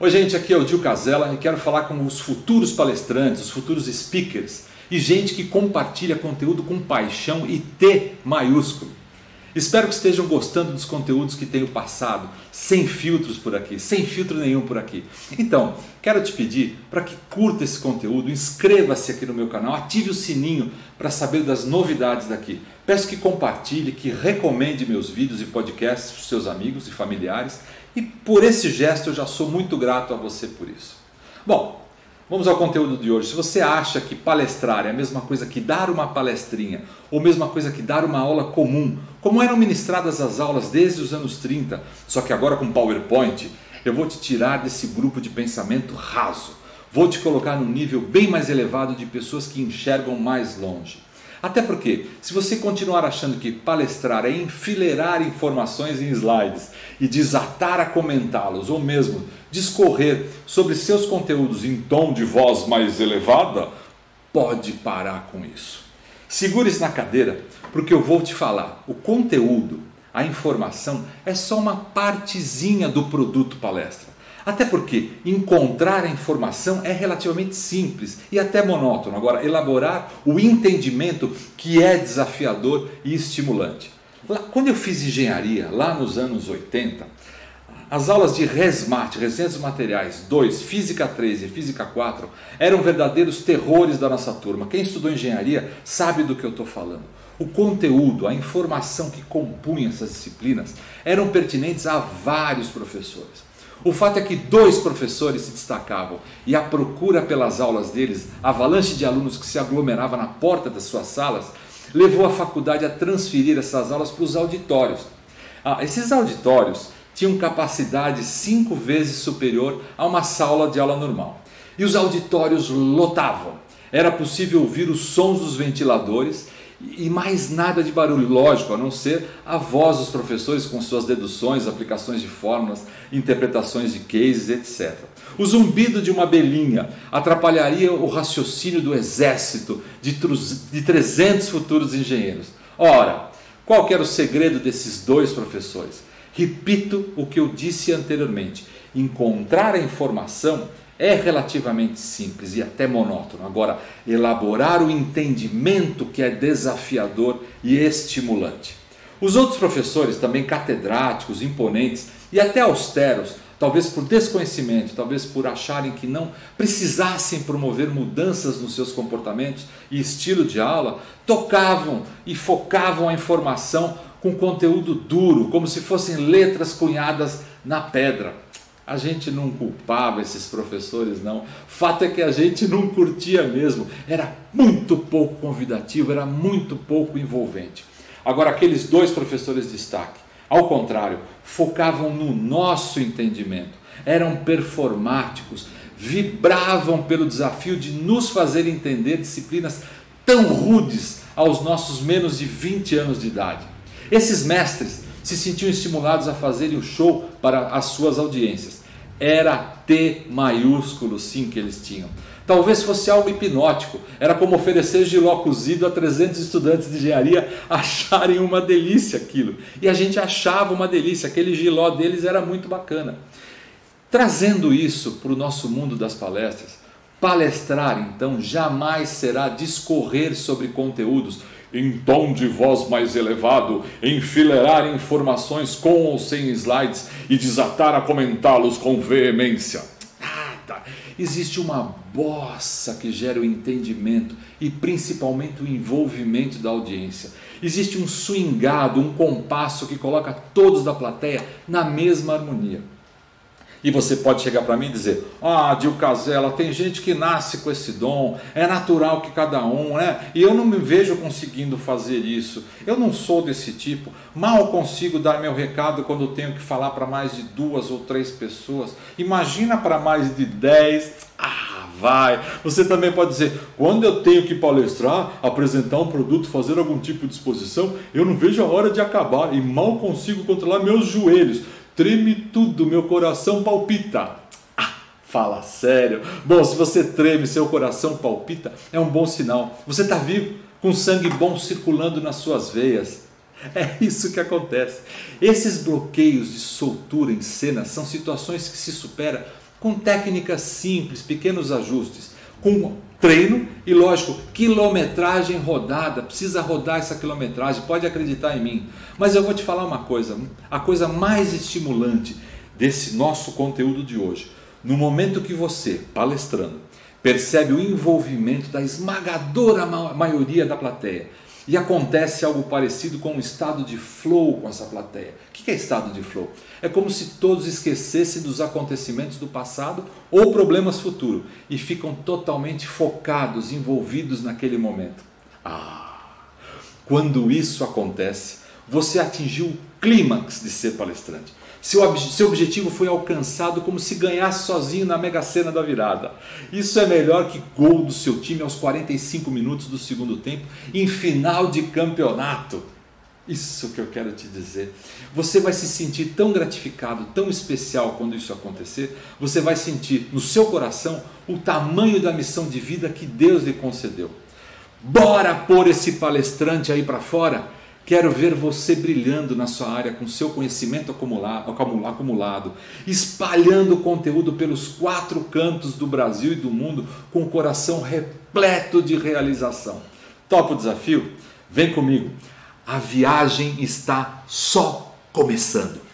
Oi, gente, aqui é o Dil Casella e quero falar com os futuros palestrantes, os futuros speakers e gente que compartilha conteúdo com paixão e T maiúsculo. Espero que estejam gostando dos conteúdos que tenho passado, sem filtros por aqui, sem filtro nenhum por aqui. Então, quero te pedir para que curta esse conteúdo, inscreva-se aqui no meu canal, ative o sininho para saber das novidades daqui. Peço que compartilhe, que recomende meus vídeos e podcasts para os seus amigos e familiares e por esse gesto eu já sou muito grato a você por isso. Bom, vamos ao conteúdo de hoje. Se você acha que palestrar é a mesma coisa que dar uma palestrinha, ou mesma coisa que dar uma aula comum, como eram ministradas as aulas desde os anos 30, só que agora com PowerPoint, eu vou te tirar desse grupo de pensamento raso. Vou te colocar num nível bem mais elevado de pessoas que enxergam mais longe. Até porque, se você continuar achando que palestrar é enfileirar informações em slides e desatar a comentá-los, ou mesmo discorrer sobre seus conteúdos em tom de voz mais elevada, pode parar com isso. Segure-se na cadeira, porque eu vou te falar. O conteúdo, a informação, é só uma partezinha do produto palestra. Até porque encontrar a informação é relativamente simples e até monótono. Agora, elaborar o entendimento que é desafiador e estimulante. Quando eu fiz engenharia, lá nos anos 80, as aulas de RESMAT, Recentes Materiais 2, Física 3 e Física 4 eram verdadeiros terrores da nossa turma. Quem estudou engenharia sabe do que eu estou falando. O conteúdo, a informação que compunha essas disciplinas eram pertinentes a vários professores. O fato é que dois professores se destacavam e a procura pelas aulas deles, avalanche de alunos que se aglomerava na porta das suas salas, levou a faculdade a transferir essas aulas para os auditórios. Ah, esses auditórios tinham capacidade cinco vezes superior a uma sala de aula normal. E os auditórios lotavam. Era possível ouvir os sons dos ventiladores e mais nada de barulho, lógico, a não ser a voz dos professores com suas deduções, aplicações de fórmulas, interpretações de cases, etc. O zumbido de uma belinha atrapalharia o raciocínio do exército de, de 300 futuros engenheiros. Ora, qual era o segredo desses dois professores? Repito o que eu disse anteriormente: encontrar a informação é relativamente simples e até monótono. Agora, elaborar o entendimento que é desafiador e estimulante. Os outros professores, também catedráticos, imponentes e até austeros, talvez por desconhecimento, talvez por acharem que não precisassem promover mudanças nos seus comportamentos e estilo de aula, tocavam e focavam a informação com conteúdo duro, como se fossem letras cunhadas na pedra. A gente não culpava esses professores, não. Fato é que a gente não curtia mesmo. Era muito pouco convidativo, era muito pouco envolvente. Agora, aqueles dois professores de destaque, ao contrário, focavam no nosso entendimento, eram performáticos, vibravam pelo desafio de nos fazer entender disciplinas tão rudes aos nossos menos de 20 anos de idade. Esses mestres se sentiam estimulados a fazerem o show para as suas audiências. Era T maiúsculo, sim, que eles tinham. Talvez fosse algo hipnótico. Era como oferecer giló cozido a 300 estudantes de engenharia acharem uma delícia aquilo. E a gente achava uma delícia, aquele giló deles era muito bacana. Trazendo isso para o nosso mundo das palestras, palestrar então jamais será discorrer sobre conteúdos em tom de voz mais elevado, enfileirar informações com ou sem slides e desatar a comentá-los com veemência. Nada. Existe uma bossa que gera o entendimento e principalmente o envolvimento da audiência. Existe um swingado, um compasso que coloca todos da plateia na mesma harmonia. E você pode chegar para mim e dizer: Ah, Dil Casella, tem gente que nasce com esse dom, é natural que cada um, né? E eu não me vejo conseguindo fazer isso. Eu não sou desse tipo. Mal consigo dar meu recado quando tenho que falar para mais de duas ou três pessoas. Imagina para mais de dez. Ah, vai. Você também pode dizer: quando eu tenho que palestrar, apresentar um produto, fazer algum tipo de exposição, eu não vejo a hora de acabar e mal consigo controlar meus joelhos Treme tudo, meu coração palpita. Ah, fala sério. Bom, se você treme, seu coração palpita, é um bom sinal. Você está vivo, com sangue bom circulando nas suas veias. É isso que acontece. Esses bloqueios de soltura em cena são situações que se supera com técnicas simples, pequenos ajustes, com treino e, lógico, quilometragem rodada. Precisa rodar essa quilometragem, pode acreditar em mim. Mas eu vou te falar uma coisa: a coisa mais estimulante desse nosso conteúdo de hoje, no momento que você, palestrando, percebe o envolvimento da esmagadora maioria da plateia. E acontece algo parecido com um estado de flow com essa plateia. O que é estado de flow? É como se todos esquecessem dos acontecimentos do passado ou problemas futuros e ficam totalmente focados, envolvidos naquele momento. Ah, quando isso acontece, você atingiu clímax de ser palestrante. Seu, seu objetivo foi alcançado como se ganhasse sozinho na mega cena da virada. Isso é melhor que gol do seu time aos 45 minutos do segundo tempo em final de campeonato. Isso que eu quero te dizer. Você vai se sentir tão gratificado, tão especial quando isso acontecer. Você vai sentir no seu coração o tamanho da missão de vida que Deus lhe concedeu. Bora pôr esse palestrante aí para fora Quero ver você brilhando na sua área com seu conhecimento acumulado, espalhando conteúdo pelos quatro cantos do Brasil e do mundo com o coração repleto de realização. Topa o desafio? Vem comigo. A viagem está só começando.